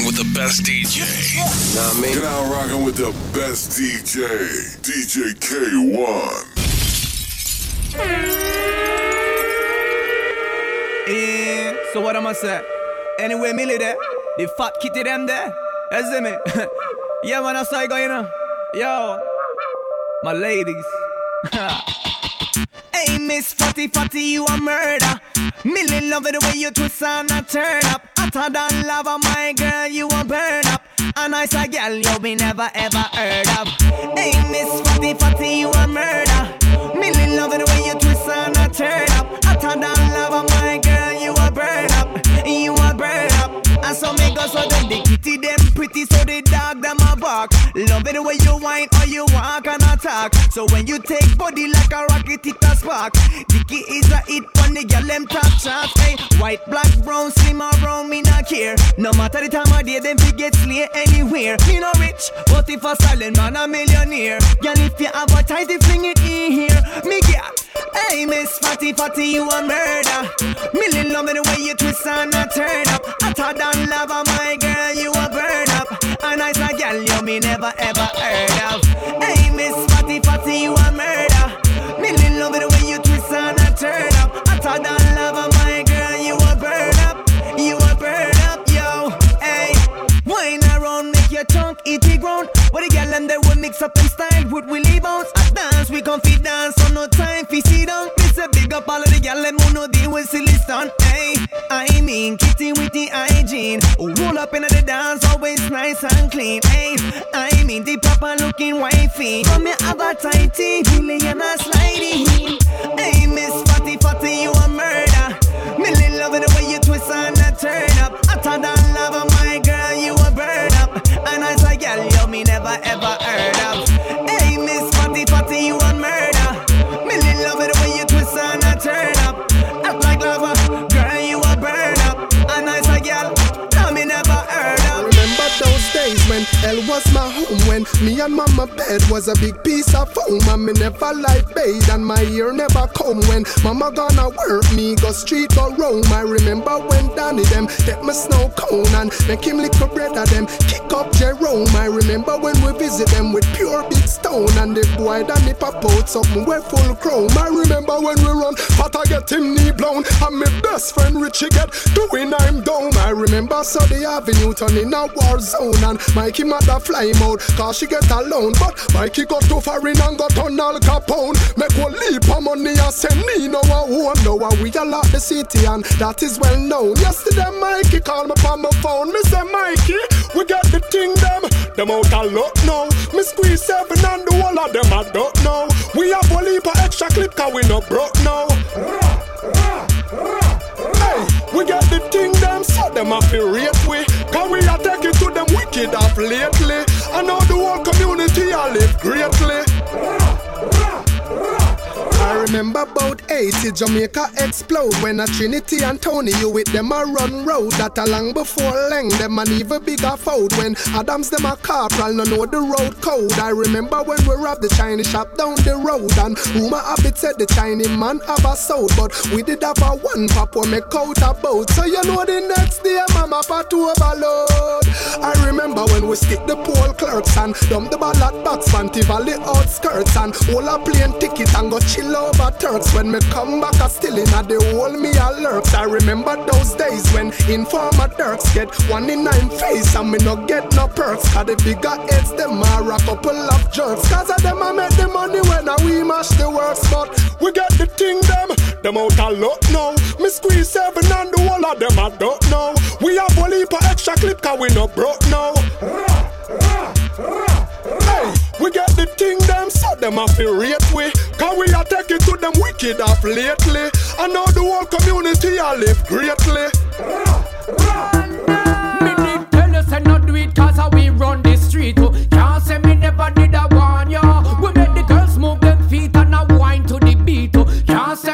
rocking with the best DJ. Nah, me. You're now rocking with the best DJ, DJ Kay-One. Eh, so what am I say? Anyway, Millie there, the fat kitty them there. You see me? yeah, man, that's how I go, you know. Yo, my ladies. Miss Fatty Fatty, you a murder. Millie love it the way you twist and I turn up. Hotter than lava, my girl, you a burn up. A nice a girl you be never ever heard of. Hey, Miss Fatty Fatty, you a murder. Millie love it the way you twist and I turn up. Hotter than lava, my girl, you a burn up. You a burn. And so make us so them the kitty them pretty, so the dog them a bark. Love it the way you whine or you walk and attack. So when you take body like a rocket, it a spark. Dicky is a hit on the girl them top shots. Hey, white, black, brown, slim or brown, me not care. No matter the time of day, them fi get slay anywhere. Me no rich, but if a silent man a millionaire. Girl, if you advertise, the fling it in here. Me get. Hey, Miss Fatty Fatty, you a murder. Millie love it the way you twist and a turn up. Hotter than lava, my girl, you a burn up. A nice a girl you me never ever heard of. Hey, Miss Fatty Fatty, you a murder. Millie love it the way you twist your eat the ground. But the girl and they will mix up them style with Willie Bounce. I dance, we can dance, so no time fi sit down. Miss a big up all of the girl them who no deal with silly stunt. Hey, I mean kitty with the hygiene. Roll up into the dance, always nice and clean. Hey, I mean the proper looking wifey. From me have a tighty, Millie and a slidey. Ever heard When me and mama bed was a big piece of foam And me never like bathe and my ear never come When mama gonna work me go street or roam I remember when Danny them take my snow cone And make him lick a bread of them kick up Jerome. I remember when we visit them with pure big stone And the boy Danny pop out something we full chrome. I remember when we run Fata get him knee blown And my best friend Richie get doing I'm down. I remember the avenue turn in a war zone And Mikey mother fly out Cause she get alone But Mikey got too far in and got on Al Capone. Make one leap of money and send me no a home Now we a lot the city and that is well known. Yesterday Mikey called me on my phone. Me say Mikey, we get the thing them. Them out a lot now. Me squeeze seven and the whole of them I don't know We have one leap of extra clip cause we no broke now. Hey, we get the thing them, so them a feel rate we. Cause we a take it to them wicked off lately. I know the whole community I live greatly. I remember about 80 Jamaica explode when a Trinity and Tony you with them a run road that a long before Lang them an even bigger fold when Adams them a corporal no know the road code I remember when we robbed the Chinese shop down the road and rumor habit said the Chinese man have a sold but we did have a one pop when make out a boat so you know the next day mama part overload I remember when we stick the poll clerks and dump the ballot box Fanti Valley outskirts and all a plane ticket and go chill over Turks. When me come back I still in a the hole me a lurks I remember those days when informer Turks get one in nine face and me no get no perks. Cause the bigger heads them are a couple of jerks. Cause of them I make the money when I we mash the works But we get the thing them, them out a lot now Me squeeze seven and the whole of them I don't know We have one heap of extra clip cause we no broke now Hey, we get the thing them, so them a feel rate we. Cause we a take it to them wicked off lately. And now the whole community a live greatly.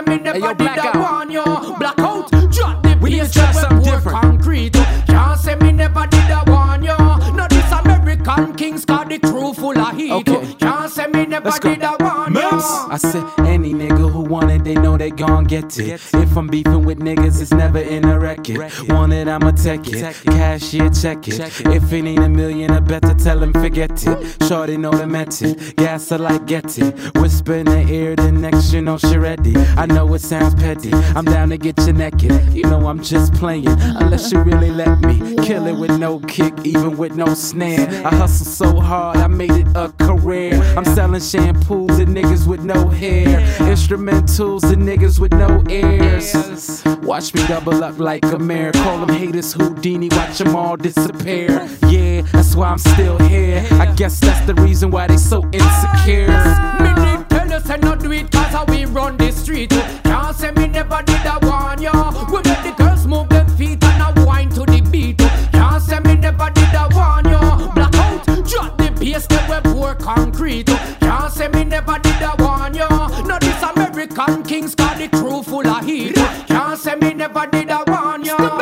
Me never yo, did a warn ya Blackout, drop the We need to try something different. concrete. Can't say me never did a warn ya No this American kings cause the crew full of heat. Okay. Can't say me never Let's go. did a warn ya I said any nigga who want it, they know they gon' get it. If I'm beefing with niggas, it's never in a record. Want it, I'ma take it. Cash Cashier, check it. If it ain't a million, I better tell him forget it. Shorty know the method. Gas I like get it. Whisper in the ear, the next you know she ready. I know it sounds petty. I'm down to get you naked. You know I'm just playing, unless you really let me. Kill it with no kick, even with no snare. I hustle so hard, I made it a career. I'm selling shampoos to niggas with no hair. Instrumentals to niggas with no ears. Watch me double up like a mare. Call them haters Houdini, watch them all disappear. Yeah, that's why I'm still here. I guess that's the reason why they so insecure. Me tell you say not do it cause how we run the street. Can't say me never did a warn ya. We make the girls move them feet and a wine to the beat. Can't say me never did a warn ya. Blackout, drop the bass, then we pour concrete. Never did I warn ya. Now this American kings got the crew full of heat. Can't say me never did I warn ya.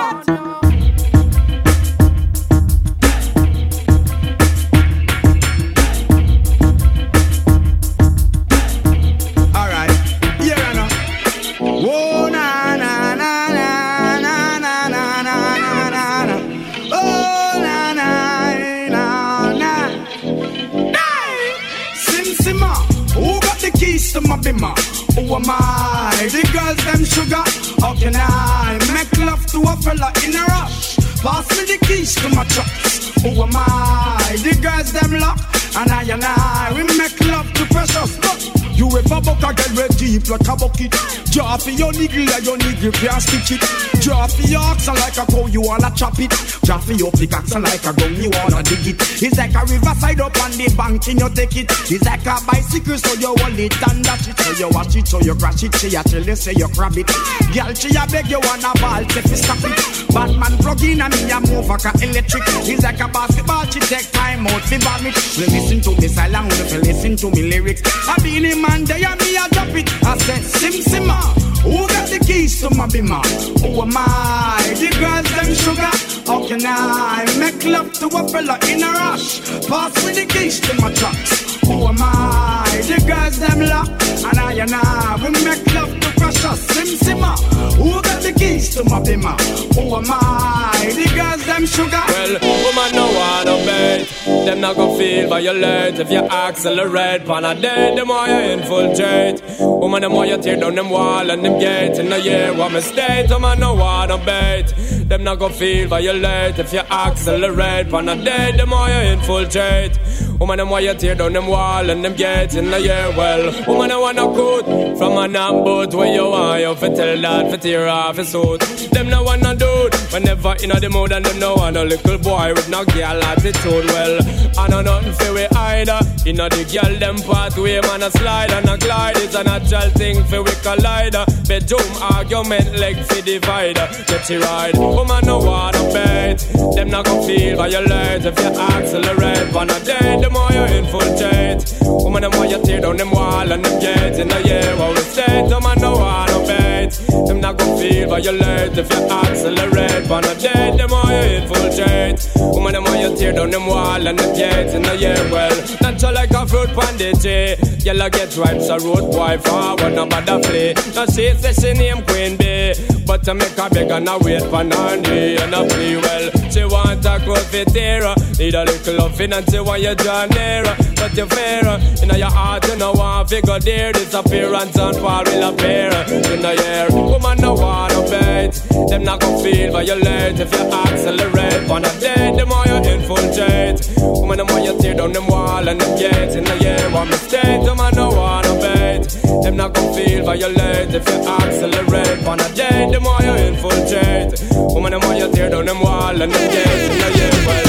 Sugar. How can I make love to a fella in a rush? Pass me the keys to my trucks. Who am I? The girls them lock. And I and I, we make love to precious. Look. You ever buck a girl with deep like a bucket Draw your niggle and your niggle can't stitch it Draw for your oxen like a cow, you wanna chop it Draw for your pickaxe like a gun, you wanna dig it It's like a riverside up on the bank and you take it It's like a bicycle so you hold it and dash it So you watch it, so you crash it, she a tell you say you grab it Girl, she a beg you wanna ball, take it, stop it Batman plug in and me a move like a electric It's like a basketball, she take time out fi vomit We listen to me silent, we listen to me lyrics I been him man there and me a drop it. I said, Sim Simma, ah, who got the keys to my bimmer? Who am I? The girls them sugar. How can I make love to a fella in a rush? Pass me the keys to my trucks. Who am I? The girls them lock. And I and I, we make love to crush. Sim Simma, who got the keys to my bimmer? Who am I? The girls them sugar. Well, woman no wanna bet Them not gon' feel violate If you accelerate Pan a day, them more you infiltrate Woman, them more you tear down them wall and them gate In a year, what mistake Woman no wanna bet Them not gon' feel violate If you accelerate Pan a day, them more you infiltrate Woman, them more you tear down them wall and them gate In a year, well Woman, I wanna cut From an boat where you want You fi tell that fi tear off his suit Them no wanna do it Whenever in the mood and them no want a little boy with no girl attitude. Well, I know nothing for we either. Know the girl them pathway, man a slide and a glide. It's a natural thing for we collide. Bedroom argument leg for divider. Get you right, woman no wanna bet. Them not gonna feel violate if you accelerate. On a them all you infiltrate. Woman, them all you tear down them wall and them gates. In the year, all the states, woman, no one obey bet. Them not gonna feel violate if you accelerate. On a day, the more you infiltrate. Woman, the more you tear down them wall and them gates in the year. Well, natural like a fruit pandity. Yellow get ripe, so road boy forward, no bother play. Now she say she name Queen Bee. But to make her beg and I wait for knee and I play well. She want a fit here. Need a little loving and she want you draw nearer. But you fear in your heart, you know want figure there. Disappearance and fall will appear in the air. Woman, no wanna bet. Them not gonna feel violate if you accelerate. On a day, the more you infiltrate. Woman, the more you tear down them wall and them gates in the air. One mistake, the man no wanna bet. Them not gonna feel violate if you accelerate. On a day, the more you infiltrate. Woman, the more you tear down them wall and them gates in the air. Well,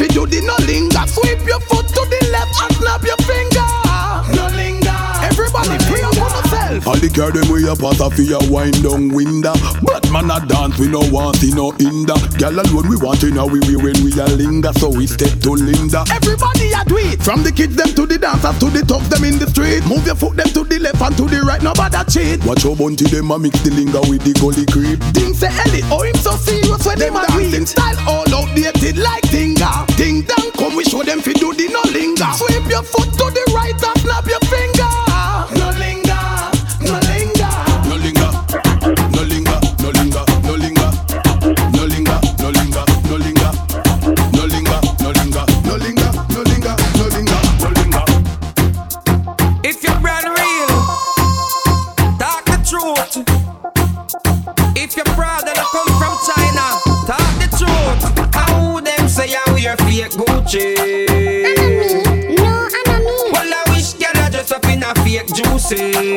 fi do the no linger. Sweep your foot the left and snap your finger. No linger. Everybody free up yourself. A liquor them we a pass off a wind down window. But man a dance we no want see no hinder. Girl alone we want in a we we when we a linger, so we step to Linda. Everybody a do it. From the kids them to the dancers to the thugs them in the street. Move your foot them to the left and to the right, nobody cheat. Watch your bunty them a mix the linger with the gully creep. Things say Ellie, oh him so serious when them a dancing style all outdated like Tinga. Ding dong, come we show them fi do the no linger. Sweep your foot to the right and snap your finger. Fake Gucci? No enemy, Well, I wish girl I dress up in a fake juicy.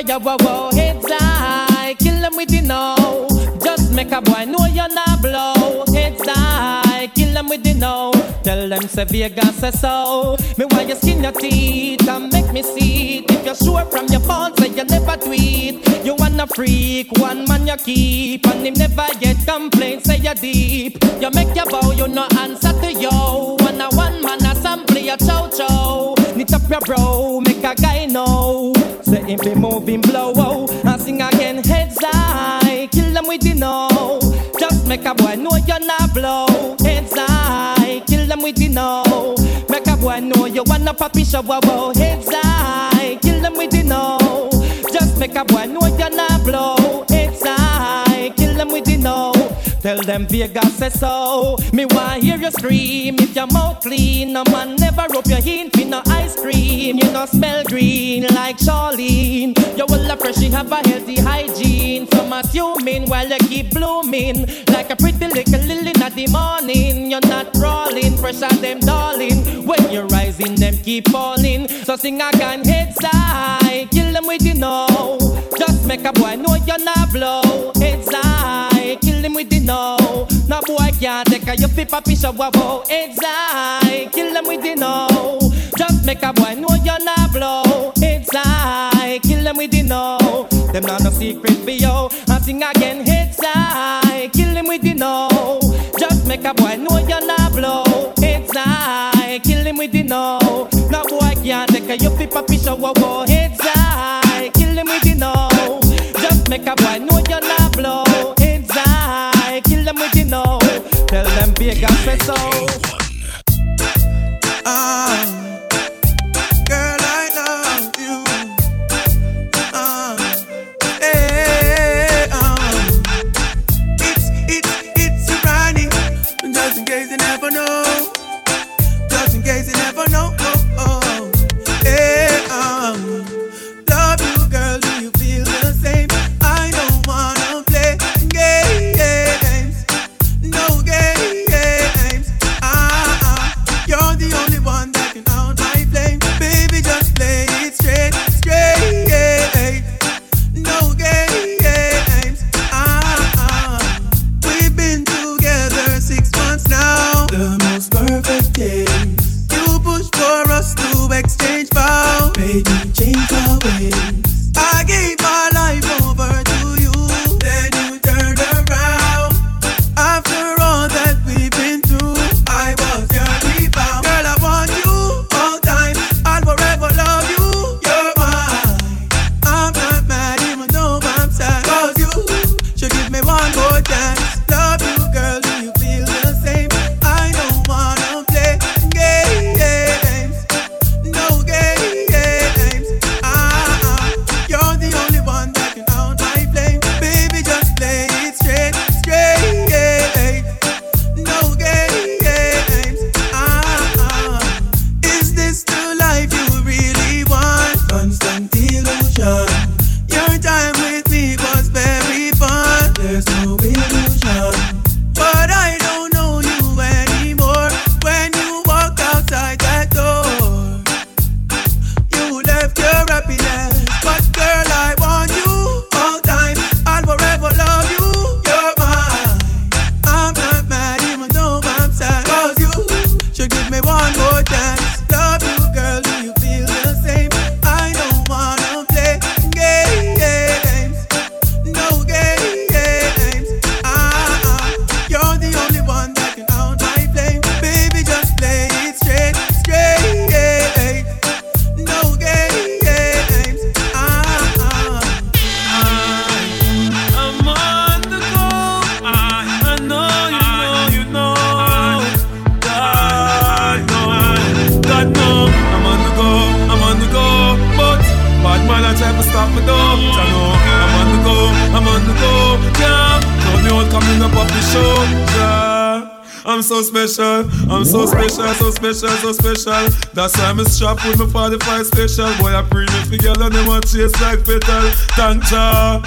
You. Whoa, whoa. Heads kill them with the know. Just make a boy know you're not blow. Heads high, kill them with the know. Tell them say Vegas say so. Me why you skin your teeth and make me see it. If you're sure from your phone, say you never tweet. You wanna freak, one man you keep, and him never get complaints. Say you deep. You make your bow, you no answer to yo. One a one man a sample your chow chow. Knit up your bro, make a guy know. Him be moving blow, oh, and sing again heads high. Kill them with the know. Just make a boy know you're not blow. Heads high, kill them with the know. Make a boy know you wanna poppy wow, wow. Oh, heads high, kill them with the know. Just make a boy know you're not blow. Tell them Vegas say so. Me want hear you scream if your mouth clean. No man never rub your hint with no ice cream. You no smell green like Charlene. You will fresh, you have a healthy hygiene. Some assuming while you keep blooming like a pretty little lily in the morning. You're not crawling, fresh as them darling. When you're rising, them keep falling. So sing again, heads high, kill them with you know. Just make a boy know you're not blow. With the no. No boy can't take a you flip a piece of. Heads high, kill them with the no. Just make a boy know you're not blow. High, kill them with the no. Them not no secret for you. And sing again, high, kill him with the no. Just make a boy know you're not blow. High, kill him with the no. No boy can't take a you flip a piece of wow. Vegas and soul. That's why I'm strapped with my 45 special. Boy, I bring it together and them want chase like petal. Thank ya.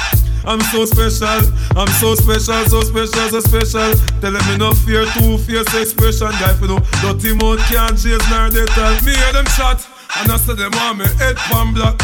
I'm so special, I'm so special, so special, so special. Tell me no fear, two fierce expression. Guy, for no dirty mouth can't chase nor they tell me hear them shot. And I said them want me head pan black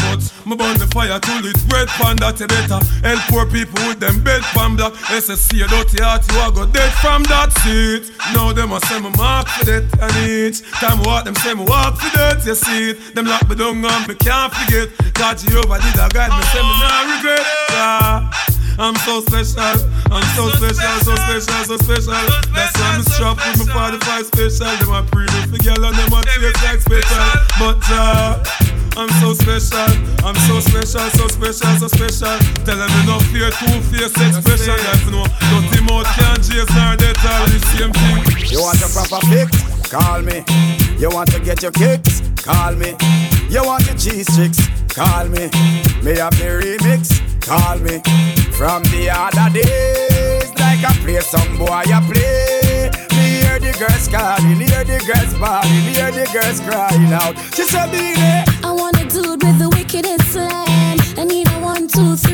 Me burn the fire till it red that you better Help poor people with them bed pan black SSC a dirty heart you a go dead from that seat Now them a say me mark for that and each Time walk them say me walk for that you see it Them lock me down and me can't forget God Jehovah did a guide me say me not regret yeah. I'm so special, I'm so special, so special, so special. That's why I'm strapped with my 45 special. Them a pretty for girl and them a taste like special. But uh, I'm so special, I'm so special, so special, so special. Tell them no fear, two face expression. Guys, no, dirty mouth can't chase nor they tell the same thing. You want a proper fix? Call me. You want to get your kicks? Call me. You want your cheese tricks? Call me. May have the remix? Call me. From the other days, like I play some boy, I play. Me hear the girls calling, hear the girls bawling, hear the girls crying out. She said, "Beenie." I want a dude with the wickedest slam. I need a one, two, three,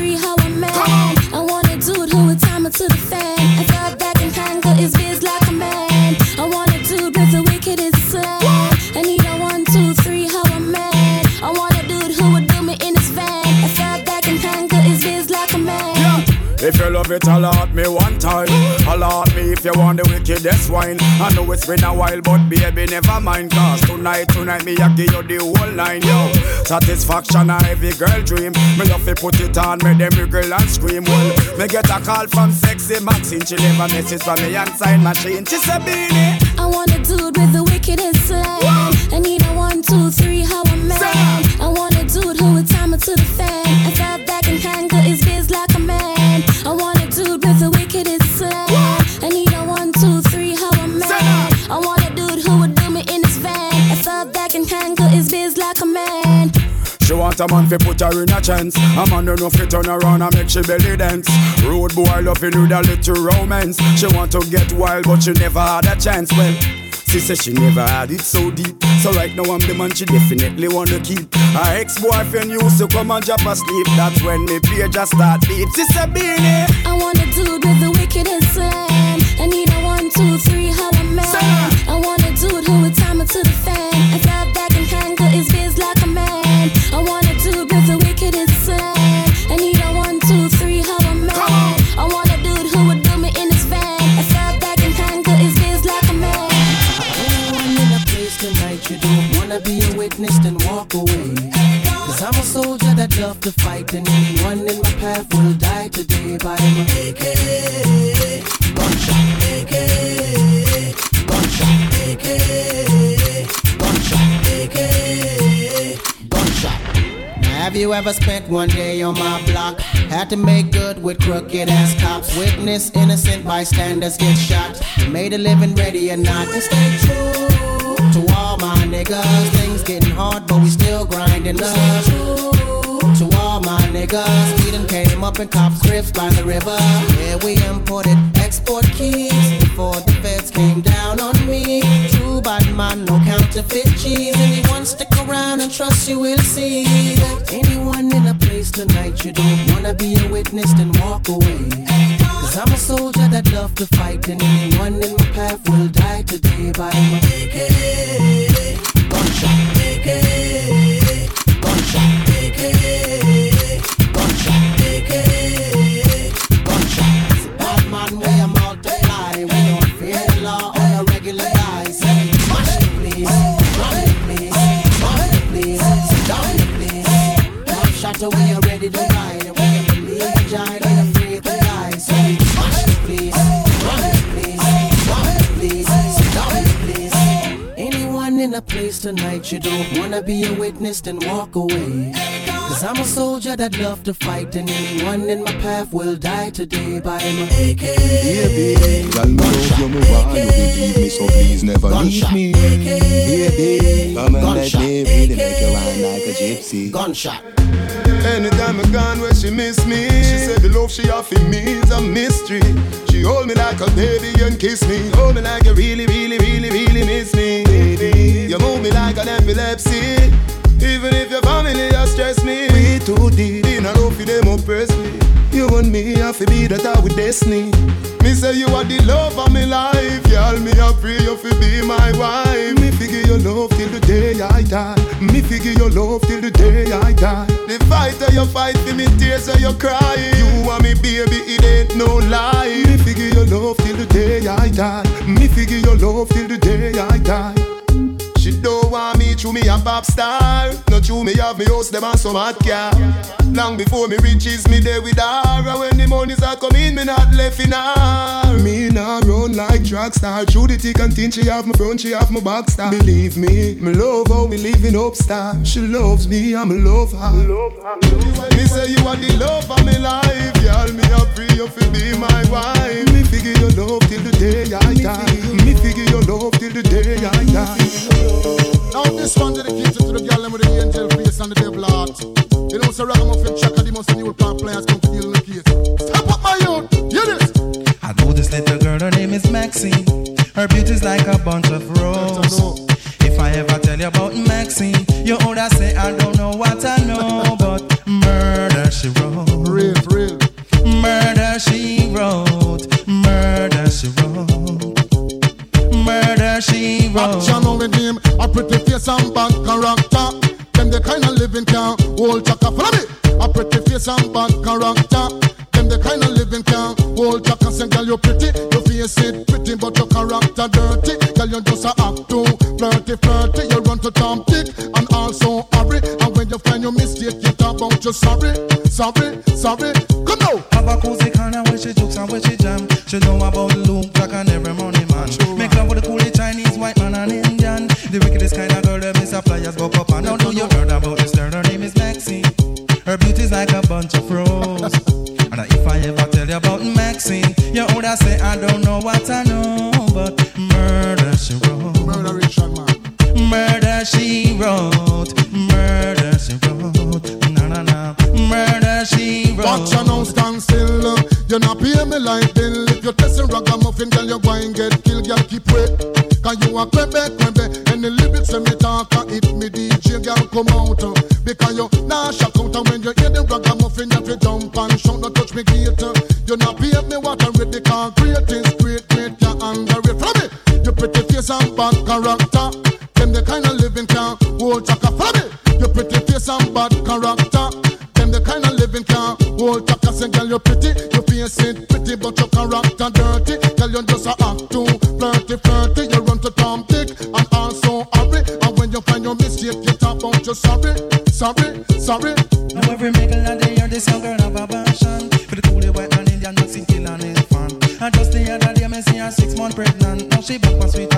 If you love it, allot me one time. Allot me if you want the wickedest wine. I know it's been a while, but baby, never mind. Cause tonight, tonight, me, I give you the whole line, yo. Satisfaction, a every girl dream. Me love to put it on, make them wriggle and scream. Well, me get a call from sexy Maxine. She leave a message from me and sign machine. She said, Beenie. I want a dude with the wickedest slam. I need a one, two, three, how a man. I want a dude who would time it to the want a man fi put her in a chance. A man don't know fi turn around and make she belly dance. Road boy loving with a little romance. She want to get wild but she never had a chance. Well. She said she never had it so deep. So right now I'm the man she definitely wanna keep. Her ex-boyfriend used to come and drop asleep. That's when me page just start beep. She said, Beenie. I want a dude with the wickedest slam. Love to fight and anyone in my path will die today by my AK. Gunshot, AK. Gunshot, AK. Gunshot, AK. Have you ever spent one day on my block? Had to make good with crooked ass cops. Witness innocent bystanders get shot. Made a living ready or not. And stay true to all my niggas. Things getting hard, but we still grinding up. My niggas, done came up in cops' grips by the river. Yeah, we imported export keys before the feds came down on me. True bad man, no counterfeit cheese. Anyone stick around and trust you will see. that Anyone in a place tonight you don't wanna be a witness, then walk away. Cause I'm a soldier that love to fight, and anyone in my path will die today by my AK. Gunshot, place. Top shot, we are ready to ride, and we can believe the giant and afraid to die. So we smash the place, run the place, run the place, sit down the place. Anyone in a place tonight you don't wanna be a witness, then walk away. Cause I'm a soldier that love to fight, and anyone in my path will die today by my AK. Baby, girl, me love you, me want you believe me, so please never leave me. Baby, come and let me really make you wine like a gypsy. Gunshot. Anytime I gone where she miss me, she said the love she offer me is a mystery. She hold me like a baby and kiss me, hold me like you really, really, really, really miss me. You move me like an epilepsy. Even if your family has stressed me, we too deep in a love for them oppress me. You and me have to be that with destiny. Say you are the love of my life, y'all. Me I pray you fi be my wife. Me figure your love till the day I die. Me figure your love till the day I die. The fight that you fight for me, tears that you cry. You and me, baby, it ain't no lie. Me figure your love till the day I die. Me figure your love till the day I die. She don't want me to me a pop star. Not true me have me house them and some hot car. Long before me riches me there with her. And when the money's are coming, me not left in her. Me not run like drug star. True the thick and thin, she have my front, she have my back star. Believe me, me love how we living up star. She loves me, I'm a love her. Me say you are the love of my life, y'all. Me a pray you fi be my wife. Me figure your love till the day I die. Me figure your love till the day I die. Now this one dedicated to the girl with the angel face and the devil heart. You know, so Ragamuffin Chaka, the most new plant players come to deal in the case. Step up my youth, hear this. I know this little girl, her name is Maxine. Her beauty's like a bunch of roses. If I ever tell you about Maxine, you older say I don't know what I pretty face and bad character. Them the kind of living can hold chaka. Follow me. A pretty face and bad character. Them the kind of living can hold chaka. Say, girl, you pretty, your face it pretty, but your character dirty. Girl, you just a act too flirty, flirty. You run to Tom Dick and also hurry. And when you find your mistake, you talk about you sorry, sorry, sorry. Come now. Have a cozy corner where she jokes and where she jam. She know about of girl that miss flyers go up and now do you heard about this girl? Her name is Maxine. Her beauty's like a bunch of roses. and if I ever tell you about Maxine, you would say I don't know what I know, but murder she wrote. Murder Murderation man. Murder she wrote. Murder she wrote. Na na na. Murder she wrote. Watch you now stand still. You not pay me like bill. If you're testing ragamuffin, girl, you go and get killed. Girl, keep wait. Cause you a quebe, come out. Uh, because you nah shock out. And when you hear the ragamuffin, you jump and shout. Don't touch me gate. You not pay me I read. The concrete is great, great, you underrate. Follow me. You pretty face and bad character. Them the kind of living can hold chaka. Follow me. You pretty face and bad character. Them the kind of living can hold chaka. Say, girl, you pretty. You face it pretty, but your character dirty. Girl, you just a act too flirty, flirty. Sorry, sorry, sorry. Now every middle of the year, this young girl have a passion. For the coolie white man, Indian, Mexican, and his fan. And just the other day, me see her six month pregnant. Now she back for sweet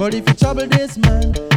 but if you trouble this man,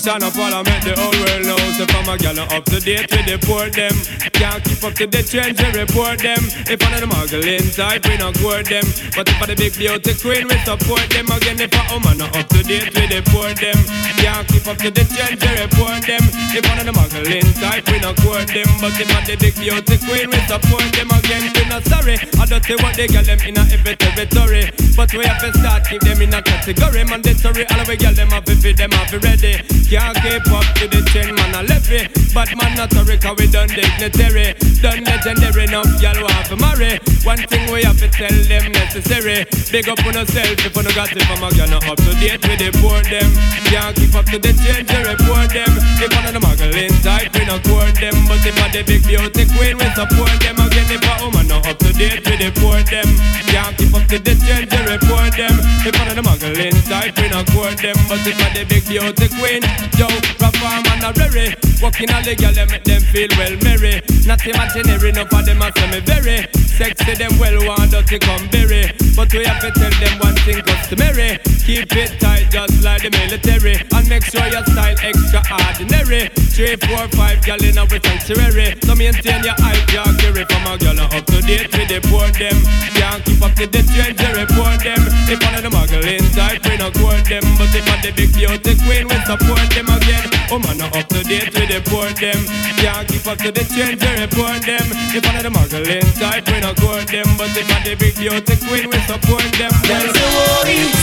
Shine up while I make the whole world know. So from a gal up to date with the poor them. Can't keep up to the trends, we report them. If one of the muggling type, we not court them. But if I the big beauty queen, we support them. Again, if a woman not up to date with the poor them. Can't keep up to the trends, we report them. If one of the muggling type, we not court them. But if I the big beauty queen, we support them. Again, we not sorry. I don't say what they got them in every territory. But we have to start keep them in a category. Mandatory, all we get them to feed them have ready. Can't keep up to the trend, man, I left it. But man, not sorry, cause we done dignitary. Done legendary, enough, y'all want to marry. One thing we have to tell them necessary. Big up on yourself if you got it from a gun up to date with the poor them. Can't keep up to the trend, you report them. If one of the muggling type, we not court them. But if I the big beauty queen, we support them. Again, if a woman not up to date with the poor them. Can't keep up to the trend, you report them. If one of the muggling type, we not court them. But if I the big beauty queen, Yo, perform and a rary Walking all the girl, make them feel well merry. Not imaginary, no for them a say me very. Sexy, them well want to come berry. But we have to tell them one thing customary Keep it tight just like the military. And make sure your style extraordinary. Three, four, five girl in our sanctuary. So maintain your hype, your carry From a girl up to date with the poor them. Can't keep up to the trend, you report them. If one of the muggling type, we not court them. But if I the big beauty queen, we support them again. Oh man, not up to date with the poor them. Can't keep up to the trend, you report them. If one of the muggling type, we not court them. But if I the big beauty queen, we support them.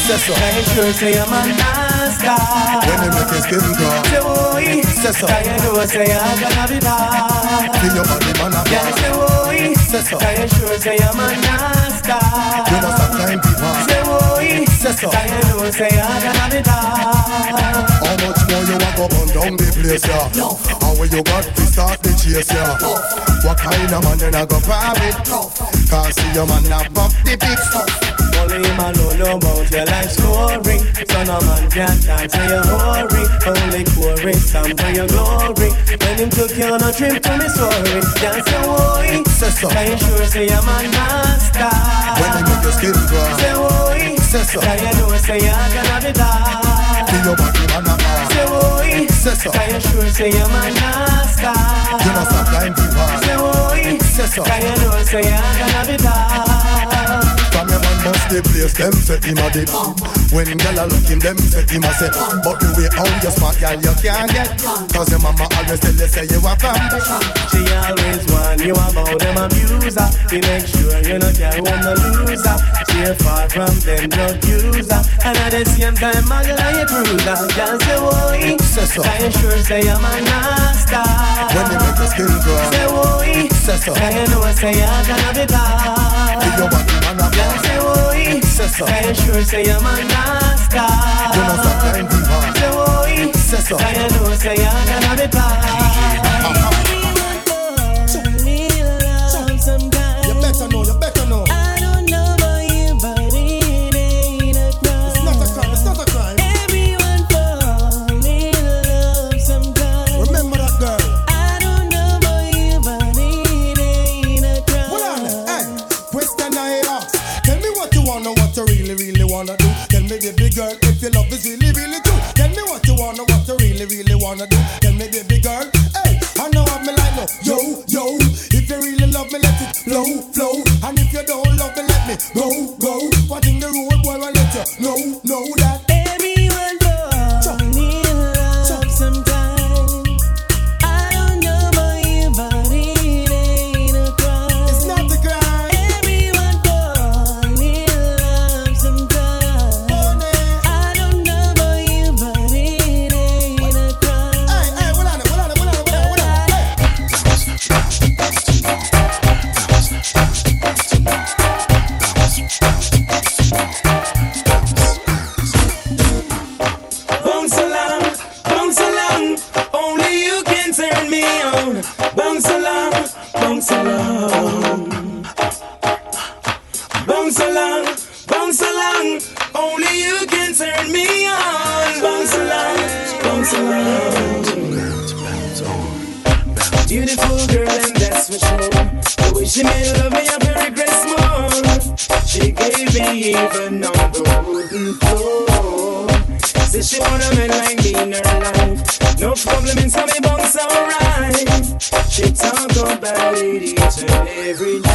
That's the way, Sure say I'm a nice guy. When they make your skin crawl Say boy, I know say I'm gonna be bad. Feel your body man a Yeah, say boy, I sure say I'm a nice guy. You must have people Say boy, say I'm bad How much more you a go burn down the place, yeah? How will you got to start the chase, yeah? What kind of man then I go private? Cause see your man have up the big stuff Only him alone know about your life story. So no man can talk to your hurry Only chorus song for your glory. When him took you on a trip to Missouri That's the way Say so Can you sure say I'm a master When they make uh, your skin crawl Say way Say so Can you know say you're gonna be bad Feel your body man a ball Say way Say so Can you sure say I'm a master You must have time people Say way Say so Can you know say you're gonna be bad From your man bust the place, them say him a dip. When gyal a look him, them say him a say But the way how you smart gyal you can't get. Cause your mama always tell you say you a from She always warn you about them abuser. To make sure you not get home the loser. She far from them drug user And at the same time I like a cruiser Can't say boy Say you sure say I'm a nasty When they make your skin crawl Say boy Say you know say you're gonna be bad. Feel your body man a Can't ball say boy Say so Can you sure? Say I'm a You must have time people Say boy Say you know say you're gonna be bad wanna do. Only you can turn me on. Bounce along, bounce along. Beautiful girl, and that's for sure. The way she made love me, I regret more. She gave me even on the wooden floor. Says she want a man like me in her life. No problem in some bunks alright. She talk about it each and every night.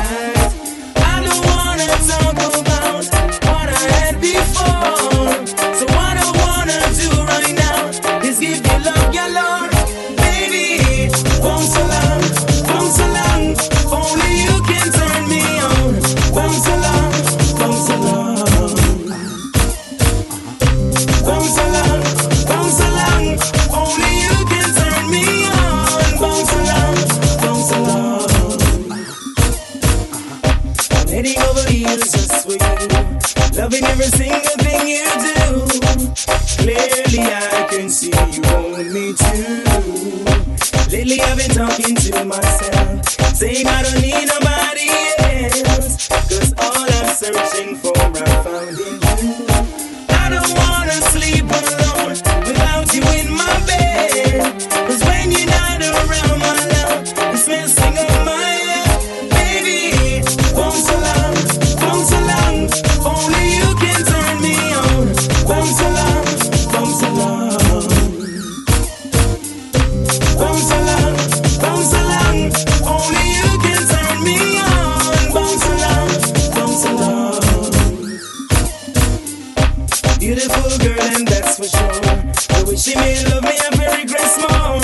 Beautiful girl, and that's for sure. The way she made love me, I very grace more.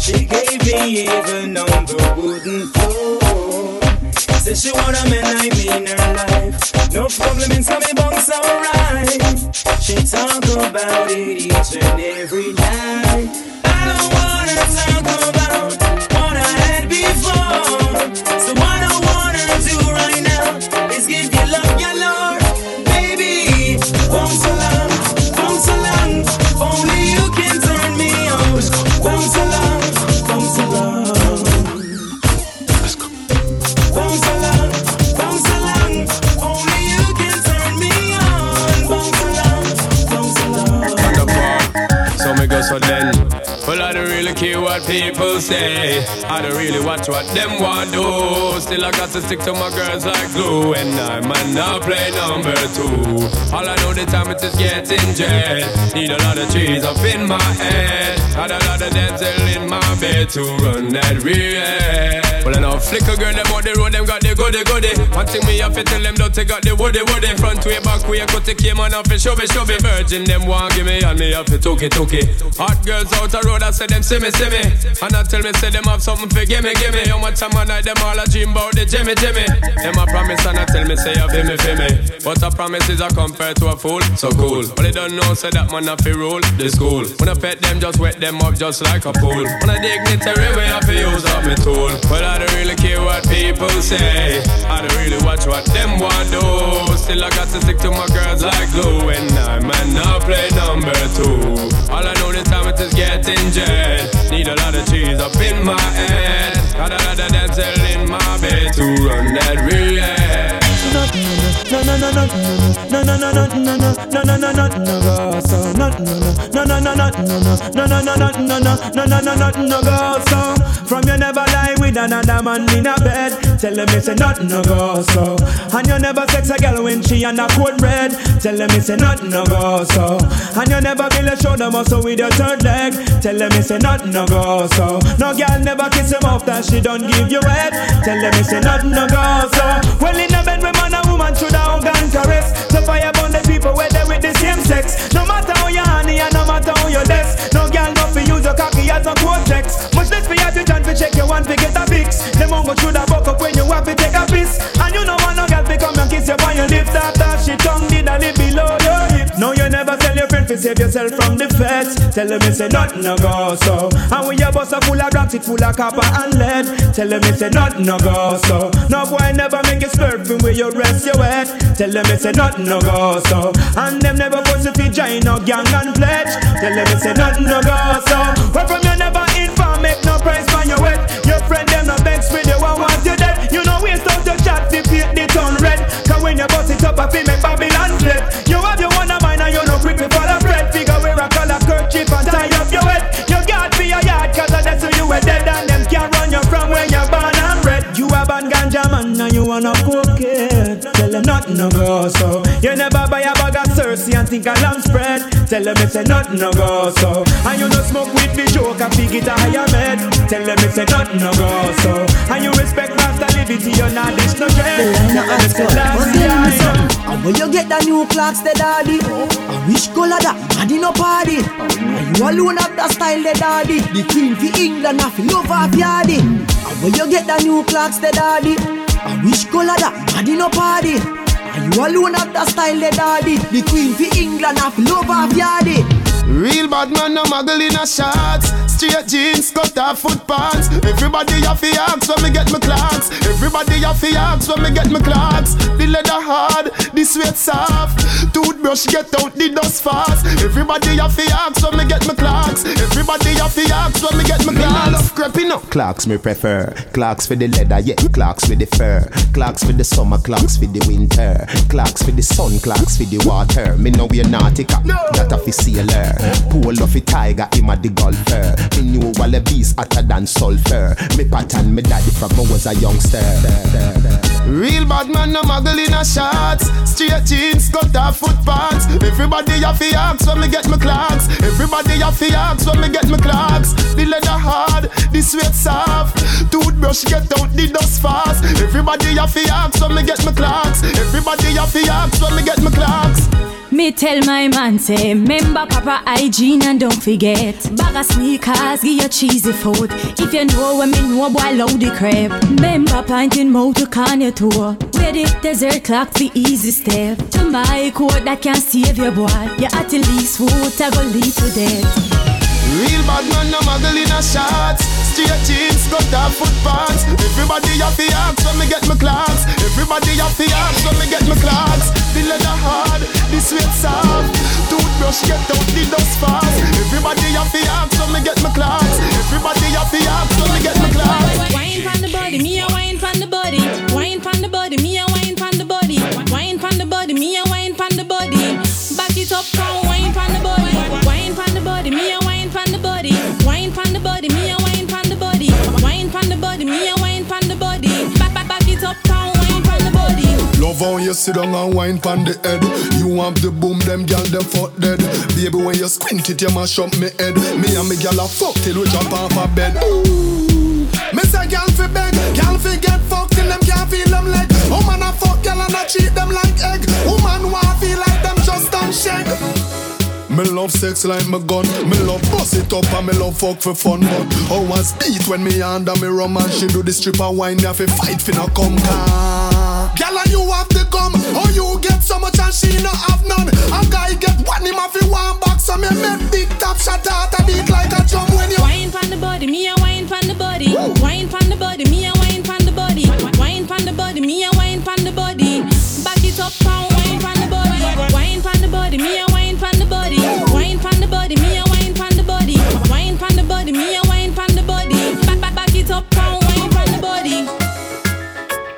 She gave me even on the wooden floor. Said she want a man like me in her life. No problem in some bunks, alright. She talk about it each and every night. Really care what people say. I don't really watch what them want do. Still, I got to stick to my girls like glue. And I might not play number two. All I know the time it is getting jet. Need a lot of trees up in my head. Had a lot of dental in my bed to run that real. Well, I know flicker girl, them on the road, them got the goody goody. One thing me have to tell them, don't take out the woody woody. Front way, back way, cut the came on off and show me, show me. Virgin, them want give me, and me have to took it, it. Hot girls out the road, I say them see me, see me. And I tell me, say them have something for gimme, gimme. How much time I night, them all a dream about the Jimmy, Jimmy. Them a promise, and I tell me, say feel me, feel me. But a promise is a compare to a fool, so cool. But they don't know, say that man have to rule the school. When I pet them, just wet them up just like a pool. When I dignitary way, I feel use up me tool. Well, I don't really care what people say. I don't really watch what them want do. Still, I got to stick to my girls like glue. And I might not play number two. All I know the time it is getting jet. Need a lot of cheese up in my head. Got a lot of dental in my bed to run that real. No no no no no no no no no no no no no no no go so no no no no no no no no no no no no no no no no no go so from you never lie with another man in a bed. Tell them it's a nothing no go so. And you never sex a girl when she on a cold red. Tell them it's a nothing no go so. And you never build a shoulder muscle with your third leg. Tell them it's a nothing no go so. No girl never kiss him off that she don't give you head. Tell them it's a nothing no go so. Well in a bed with man and woman should have gun caress. So fire burn the people where they with the same sex. No matter how you honey and no matter how you less no girl no use your cocky as a cortex much less to chance fi check your one fi get a fix. Them won't go through the buck up when you have to take a piss. And you know want no girl fi come and kiss you on your lips. After she tongue did a lip below no you never tell your friend fi save yourself from the feds. Tell them it's a nothing no go so. And when your bus a full of rocks it full of copper and lead. Tell them it's a nothing no go so. No boy never make you slurp from where you rest your head. Tell them it's a nothing no go so. And them never force you fi join no gang and pledge. Tell them it's a nothing no go so. Where from you never inform make no price for your wet your friend them no vex with you and want you dead you know waste out your chat paint the town red. Cause when you bust it up I fi make Babylon and a bad ganja man and you tell them nothing no go so you think I long spread. Tell them it's a nothing no go so. And you no smoke with me joke and fig it a higher med. Tell them it's a nothing no go so. And you respect master liberty, you're not this no dread. Tell them it's a last And where you get the new Clarks, the daddy? I wish color that, daddy no party. And you alone have the style, the daddy. The queen for England, I feel love off yardy. And where you get the new Clarks, the daddy? I wish color that, daddy no party. You alone have the style, the daddy. The queen for England, feel love off yardy. Real bad man, no muggle in a shots. Straight jeans, cut off foot pants. Everybody have to ask when me get my Clarks. Everybody have to ask when me get my Clarks. The leather hard, the sweat soft. Toothbrush get out the dust fast. Everybody have to ask when me get my Clarks. Everybody have to ask when me get my Clarks. Me love creeping up. Clarks me prefer. Clarks for the leather, yeah. Clarks for the fur. Clarks for the summer, Clarks for the winter. Clarks for the sun, Clarks for the water. Me know we're nautica, no. that a fi sailor. Pull off a tiger, him a the golfer. Me knew Wallabees hotter than sulfur. Me pattern me daddy from when was a youngster. Real bad man, no muggle in a shots. Straight jeans, cut off foot pants. Everybody have to ask when me get my Clarks. Everybody have to ask when me get my Clarks. The leather hard, the sweat soft. Toothbrush get out the dust fast. Everybody have to ask when me get my Clarks. Everybody have to ask when me get my Clarks. Me tell my man say, remember proper hygiene and don't forget. Bag of sneakers, give you cheesy food. If you know what me know, boy, load the crap. Remember pointing mouth to Kanye tour. Where the desert clock the easy step. To my coat that can save your boy. You at the least foot, I go lead to death. Real bad man, no muggle in a shots. Straight jeans, cut off foot pants. Everybody have to ask when me get my Clarks. Everybody have to ask when me get my Clarks. The leather hard, the sweat soft. Toothbrush get out the dust fast. Everybody have to ask when me get my Clarks. Everybody have to ask when me get my Clarks. Wine from the body, me a wine How you sit down and wine pon the head. You have the boom, them gal them fuck dead. Baby, when you squint it, you mash up me head. Me and me gal a fuck till we jump off a bed. Ooh. Me say gal fi beg, gal fi get fucked till them can't feel them leg. Woman a fuck gal and a treat them like egg. Woman want feel like them just don't shake. Me love sex like my gun. Me love bust it up and me love fuck for fun. But how was beat when me under me rum and she do the stripper wine? Me have to fight no come car. Girl, and you have to come. Oh, you get so much and she no have none. A guy get one him have one box. So me make big top shot out a beat like a drum when you Wine from the body, me a wine from the body. Wine from the body, me a wine from the body. Wine from the body, me a wine from the body. Back it up, pound wine from the body. Wine from the body, me a body, me a wine from the body. Wine from the body, me a wine from the body. Back, back, back it up, pound wine from the body.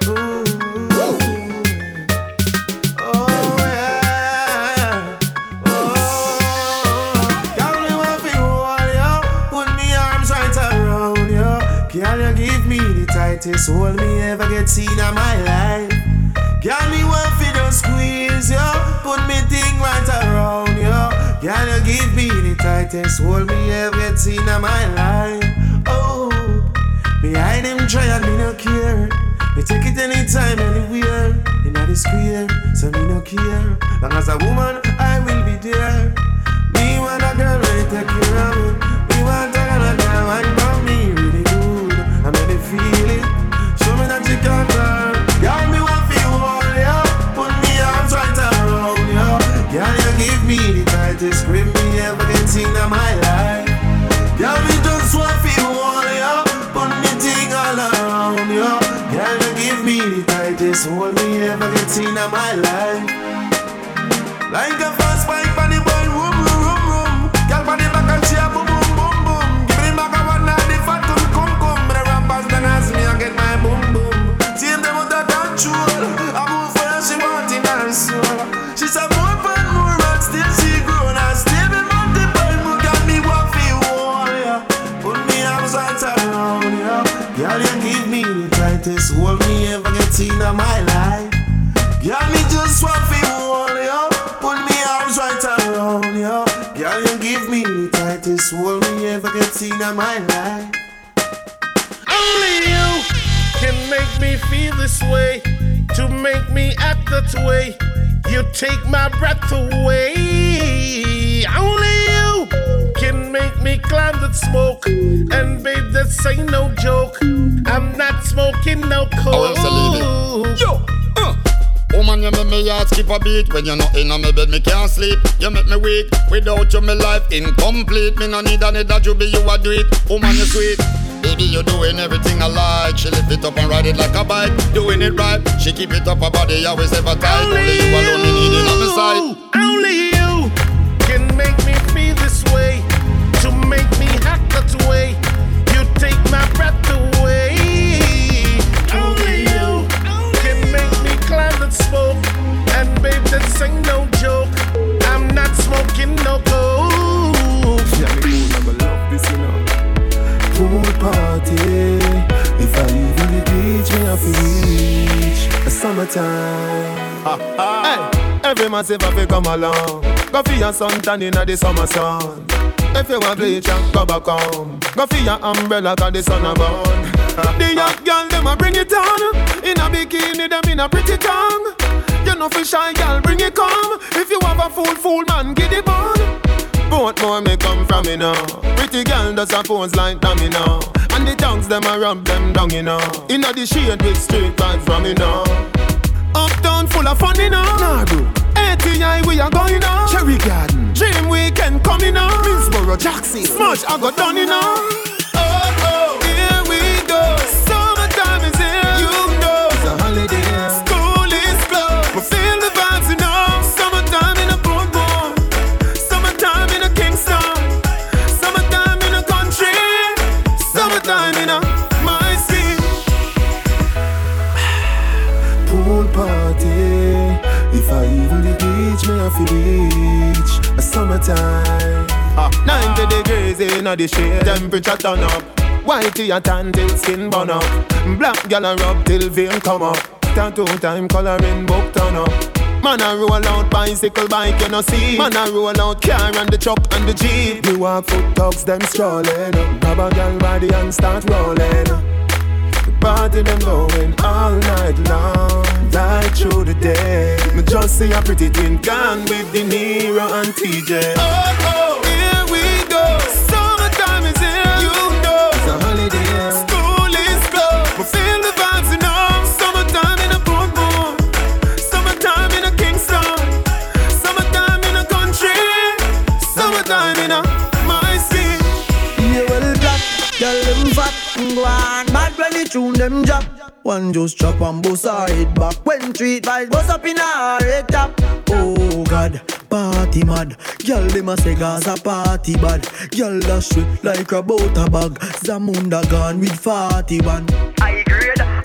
Oh, oh oh. Tightest hold me ever get seen in my life. Girl, me want fi just squeeze you, put me thing right around Girl, you give me the tightest hold me ever seen in my life. Oh, behind them try and me no care. Me take it anytime, anywhere. In the square, so me no care. Long as a woman, I will be there. Me want a girl ready take care of me. Tightest hold me ever get seen in my life. Like a seen in my life. Girl, me just want feel all, yeah. Put me arms right around. you. Girl, you give me the tightest hold me ever get seen in my life. Only you can make me feel this way, to make me act that way. You take my breath away. Only you climb that smoke. And babe, this ain't no joke. I'm not smoking no coke. Yo, uh. Woman, you make me heart skip a beat. When you're not in my bed, me can't sleep. You make me weak. Without you, my life incomplete. Me no need another juby, you a do it. Woman, you sweet. Baby, you're doing everything I like. She lift it up and ride it like a bike. Doing it right. She keep it up, her body always ever tight. Only, you alone, me needing on my side way. You take my breath away. Only you can make me climb that smoke. And babe, this ain't no joke. I'm not smoking no coke. Pool party. If I even the beach, me have to reach summertime. Hey, every have to come along. Go for your suntan inna the summer sun. If you want bleach, and go back home. Go for your umbrella 'cause the sun a burn. The young girl them a bring it on. In a bikini, them in a pretty tongue. You know for shy girl, bring it come. If you have a fool, fool man, get it on. Both more may come from me now. Pretty girl does a pose like dummy now. And the tongues them a rub them down you know. Inna the shade with straight vibes from me now. Uptown full of fun you know. Nah. ATI we are going now. Cherry Garden. Dream weekend coming now. Minsboro, Jackson. Smush I got done you. Oh, oh. Here we go. Summertime is here. You know it's a holiday. School is closed. We feel the vibes you know. Summertime in a Portmore. Summertime in a Kingston. Summertime in a country. Summertime in a my city. Pool party. If I even the beach, me have to reach a summertime. Ah, 90 degrees in the shade, temperature turn up. Whitey and tan till skin burn up. Black gal a rub till vein come up. Tattoo time coloring book turn up. Man a roll out bicycle bike, you know see. Man a roll out car and the truck and the jeep. We walk foot dogs, them strolling. Grab a gal body and start rolling. Party them going all night long, right through the day. Me just see a pretty twin gone with the Nero and TJ. Oh oh, here we go. Summertime is here. You know it's a holiday. School is closed. We feel the vibes, you know. Summertime in a. Summertime in a Kingston. Summertime in a country. Summertime in a my city. Yeah, well, black, girl, them fat, go on, bad when the tune them drop. One just chop and bust her head back. When treat vibes bust up in her head top. Oh God, party mad. Girl, them a say Gaza party bad. Girl, dash sweet like a butter bag. Zamunda gone with 41. I grade.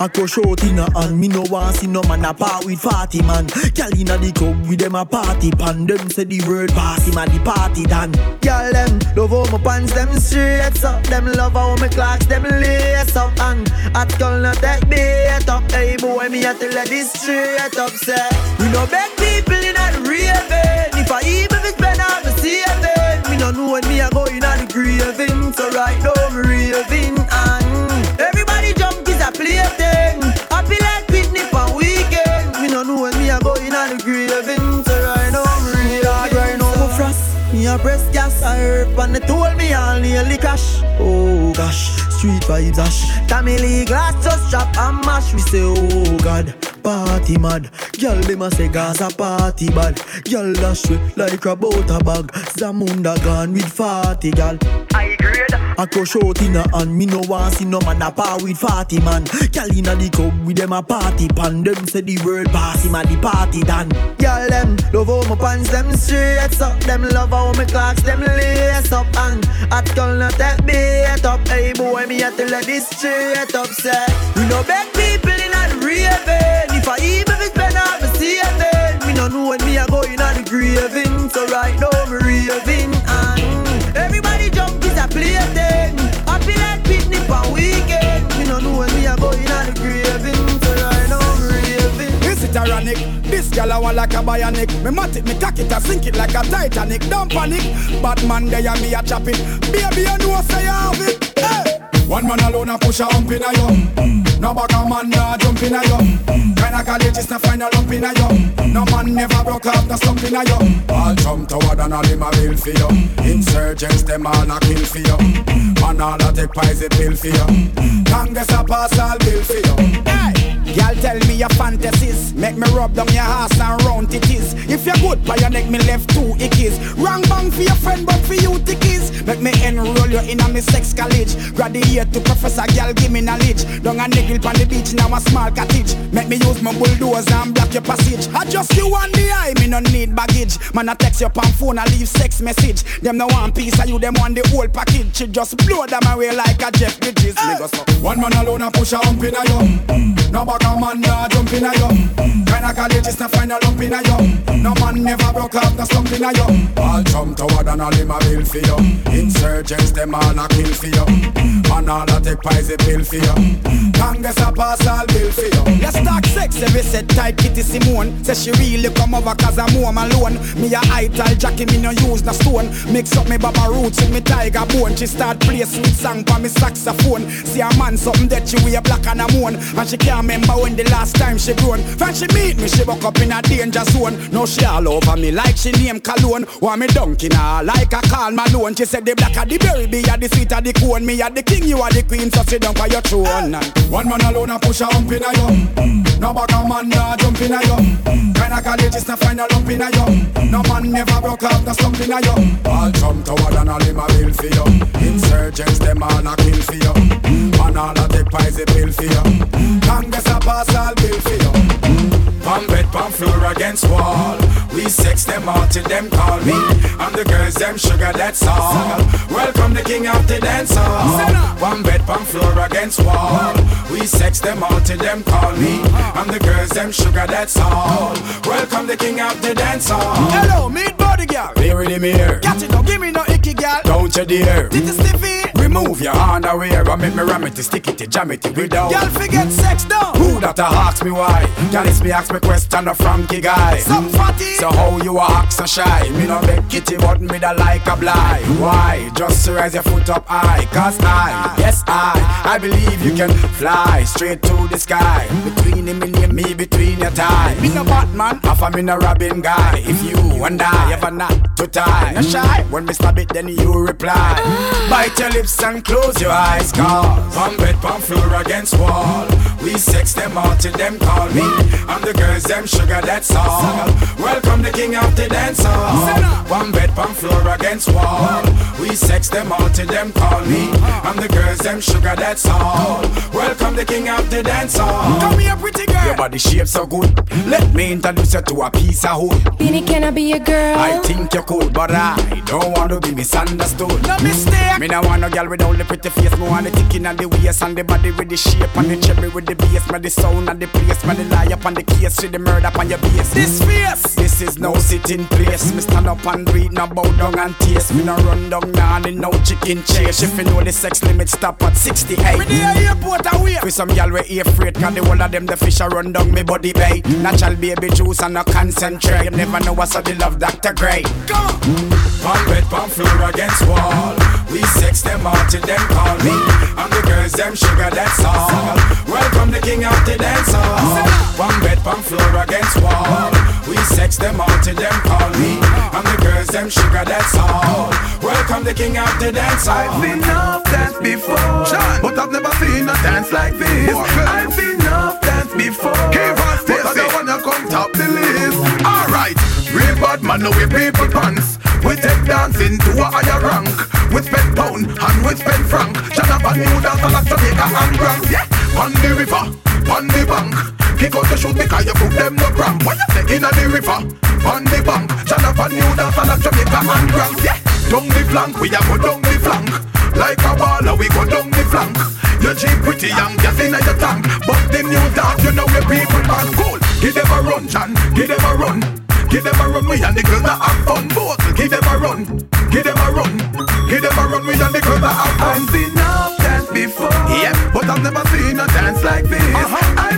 I crush out in a hand. Me no want see no man a part with 40 man. Girl inna the club with them a party pan. Them say the word pass him a the party done. Girl them love how my pants them straight up. Them love how my Clarks them lace up. And at girl not take bait up. Hey boy me a tell this straight up. Say we no beg people in a raving. If I even spend all the saving, me no know when me a go in a the graving. So right now and told me I'll nearly cash. Oh gosh, street vibes ash. Tammy Lee glass just drop and mash. We say, oh God, party mad. Girl, them a say Gaza party bad. Girl, dash way like a butter bag. Zamunda gone with 40 gal. I crush out in a hand. Me no want see no man a par with 40 man. Gal inna the club with them a party pan. Them say the word pass him a the party done. Gal them love how my pants them straight up. Them love how my Clarks them lace up. And at girl not take bait up. Hey boy me a tell her this straight up. Say we no beg people in a raving. If I even if spend all my saving, me no know when me a go in a the graving. So right now me raving and everybody Me no know when a go in the right now raving. It? This gal a one like a bionic. Me mat it, me cock it, I sink it like a Titanic. Don't panic. Batman there and me a chop it. Baby, you know say you have it. Hey. One man alone a push a hump in a yo. No bag a man nah jump in a yo. Kinda college is find a lump in a yo. No man never broke up, no slump in a yo. All jump toward and all him a bill for you. Insurgents them all a kill for you. Man all a take poison pill for you. Congress a pass all bill for you. Hey. Girl, tell me your fantasies. Make me rub down your ass and round titties. If you're good, by your neck, me left two ickies. Wrong bang for your friend, but for you tickies. Make me enroll you in a me sex college. Graduate to professor, girl, give me knowledge. Down a niggle on the beach, now a small cottage. Make me use my bulldozer and block your passage. I just you on the eye, me no need baggage. Man, I text your on phone, I leave sex message. Them no one piece of you, them want the whole package. She just blow them away like a Jeff Bridges. Uh. One man alone, I push a hump in a yo. No bag a man, nah jump in a yo. Kinda college is no find a lump in a yo. No man never broke up, no slump in a yo. All jump toward and all him a bill for you. Insurgents, them all a kill for you. Man all a take poison pill for you. Congress a pass all bill for you. Let's talk sex, every set type Kitty Simone. Say she really come over cause I'm home alone. Me a ital Jackie, me no use no stone. Mix up me baba roots with me tiger bone. She start play sweet song for me saxophone. See a man something that she wear black and a moon. And she can't remember when the last time she grown. When she meet me, she woke up in a danger zone. Now she all over me like she name cologne. Want me dunking her like a Karl Malone. She said the black of the berry, be a the sweet of the cone. Me a the king, you are the queen, so sit down for your throne. One man alone a push a hump in a yo. No bag a man nah jump in a yo. Kinda college is find a lump in a yo. No man never broke up, no slump in a yo. All jump toward and all him a bill for you. Insurgents them all a kill for you. Man all a take poison pill for you. Congress a pass all bill for you. Palm bed, palm floor against wall. We sex them all till them call me. And the girls them sugar, that's all. Welcome the king of the dance hall. One bed, palm floor against wall. We sex them all till them call me. And the girls them sugar, that's all. Welcome the king of the dance hall. Hello, meet body girl. Here in the mirror. Catch it, don't give me no icky girl. Don't you dare. Did you stiffy? Remove your underwear and make me ram it, stick it, jam it, without. Girl, forget sex down. Who that a ask me why? Girl, it's me ask me question a Frankie guy. Some fatty. So how you a act so shy? Me no beg kitty, but me da like a blind. Why? Just raise your foot up high. Cause I, yes I, I believe you can fly straight to the sky. Between him me, between your tie. Me no Batman, half a me no Robin guy. If you and I ever not to tie, no shy. When me stab it, then you reply. Bite your lips and close your eyes, cause Palm bed, palm floor against wall We sex them all till them call me. And the girls them sugar, that's all. Welcome the king of the dance hall. One bed, palm floor against wall. We sex them all till them call me. And the girls them sugar, that's all. Welcome the king of the dance hall. Come here pretty girl. Your body shape so good. Let me introduce you to a piece of wood. Beenie, can I be your girl? I think you're cool, but I don't want to be misunderstood. No mistake. Me no want no girl with only pretty face, me want the ticking and the waist and the body with the shape and the cherry with the bass, man the sound and the place, man the lie up on the case, see the murder on your base. This face, this is no sitting place. Me stand up and read, no bow down and taste. Me no run down now and no chicken chase. If you know the sex limit stop at 68. We the airport away. For some y'all we afraid, cause the whole of them the fish a run down me body bay. Natural baby juice and no concentrate. You never know what's the love Dr. Gray. Come on. Palm bed, palm floor against wall. We sex them all till them call me. And the girls them sugar, that's all. Welcome the king of the dance hall. One bed, one floor against wall. We sex them all till them call me. And the girls them sugar, that's all. Welcome the king of the dance hall. I've been off dance before, but I've never seen a dance like this. I've been off dance before, but I don't wanna come top the list. Alright, real bad man, no we people pants. We take dancing to a higher rank. With spend pound and we spend franc. Jonathan New dance Jamaica and Grand. Yeah, on the river, on the bank. Kick out the shoot because you put them no cramp. What you say in the river, on the bank. Jonathan New dance like Jamaica and Grand. Yeah, down the flank, we a go down the flank. Like a baller, we go down the flank. Your jeep pretty young, gas in your tank. But the new dance, you know where people man cool. Give them a run, John, give them a run. Give them a run, we and the girls that have fun. Both, give them a run, give them a run, give them a run, we and the girls that have fun. Before, yeah, but I've never seen a dance like this. Uh-huh.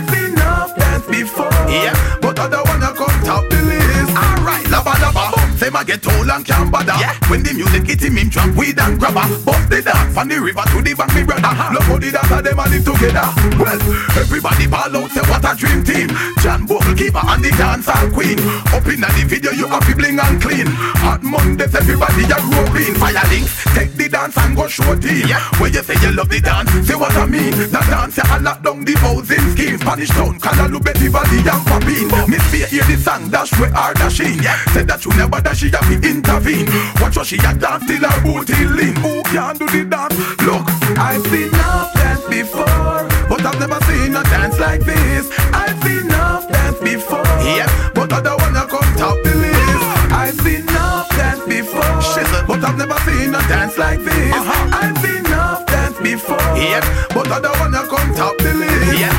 Him him drop weed and grabber. Bust the dance from the river to the bank, me brother. Uh-huh. Look how the dance them a live together. Well, everybody ball out, say what a dream team. John Bogle keeper and the dancehall queen. Up in the video, you have bling and clean. Hot Mondays, everybody a roping. Fire links, take the dance and go show team. Yeah. When you say you love the dance, say what I mean. The dance, you lock down the housing scheme. Spanish town, Calalu, Betty Valley, and Papine. Miss Fear hear the song, dash where are dashing. Yeah. Said that you never dash, she to intervene. Watch what she a dance till her booty lean. Who can do the dance? Look, I've seen enough dance before, but I've never seen a dance like this. I've seen enough dance before, yeah, but I don't wanna come top the list. I've seen enough dance before, but I've never seen a dance like this. Uh-huh. I've seen enough dance before, yeah, but I don't wanna come top the list. Yeah.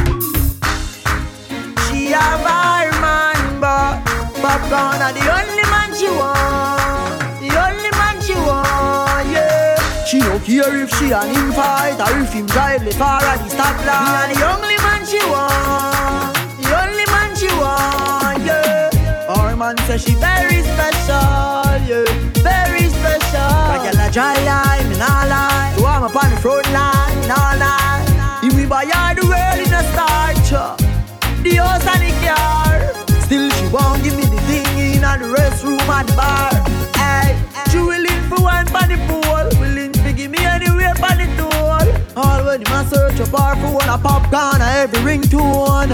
Care if she and him fight or if him drive the far at the stoplight. Me the only man she want. The only man she want, yeah. Our man say she very special, yeah. Very special. Like a dry line, me nah lie. So I'm up on the front line, all night. If we buy all the world in a starch, uh, the house and the car. Still she won't give me the thing in the restroom and bar. Hey, she willing for one for the pool, willing me for the tool. All when him a search a bar for one a popcorn a every ringtone.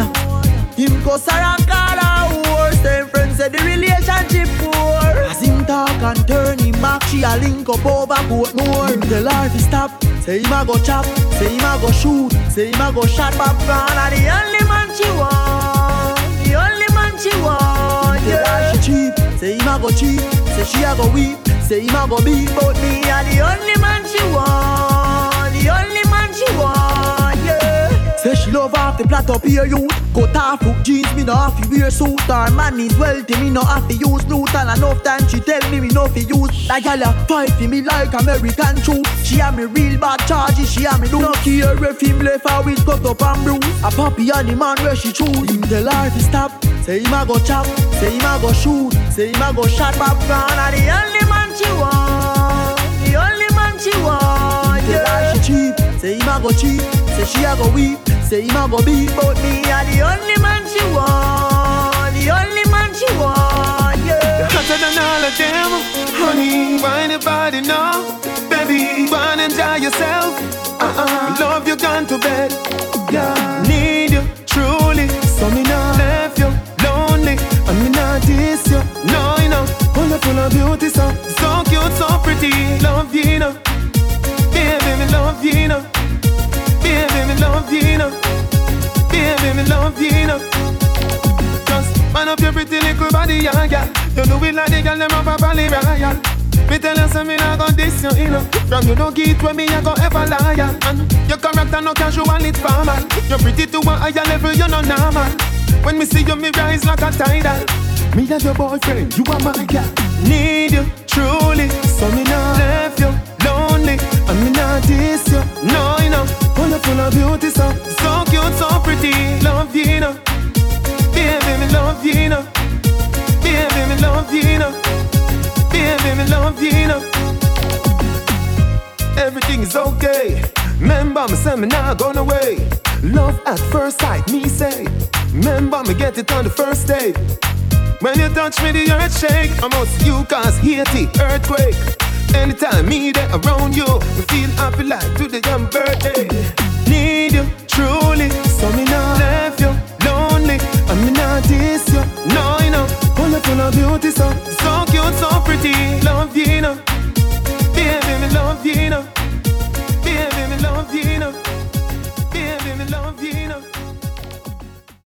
Him go and call her whore. Same friends say the relationship poor. As him talk and turn him back, she a link up over Portmore. Him tell her to stop. Say him a go chop, say him a go shoot, say him a go shot popcorn. And the only man she want, the only man she want. Yeah, tell her she cheap, say him a go cheap, say she a go weep, say him a go beat. But me a the only man she want, Say she love off the plot up here youth. Cut off hook jeans, me no have to wear suit. Her man is wealthy, me no have to use loot. And enough time she tell me me no fi use. That gal a fight for me like American true She a me real bad charges, she a me do No care if him left her with cut up and bruise. A puppy and the man where she choose. Him tell life to stop, say him a go chop. Say him a go shoot, say him a go shot popcorn And the only man she want. The only man she want, say him a go cheap Say she a go weep, say him a go beat But me a the only man she want The only man she want, yeah. Hotter than all of them. Honey, why nobody know? Baby, and enjoy yourself. Uh-uh. Love you gone to bed. Yeah, Know Just man up your pretty little body, yeah, yeah. You do it like the girl, them up a valley royal Me tell you something, I gon' diss you, know. From you don't get where me, I go ever lie And your character no casual, it's formal. You're pretty to a higher level, you're not normal. When me see you, me rise like a tidal Me and your boyfriend, you are my girl. Need you, truly. So me not left you lonely. And me not diss you, no, you know. Full of, beauty, so cute, so pretty. Love you, you know Baby, me love you, you know Baby, me love you, you know Baby, me love you, you know. Everything is okay. Remember me say me not gone away. Love at first sight, me say. Remember me get it on the first day. When you touch me, the earth shake. I must you cause Haiti, earthquake. Anytime me there around you Me feel happy like today your birthday truly. So me not left you lonely, and me not diss you. No, you know, all up on her beauty, so so cute, so pretty. Love you, you know, baby, me love you, you know, baby, me love you, you know.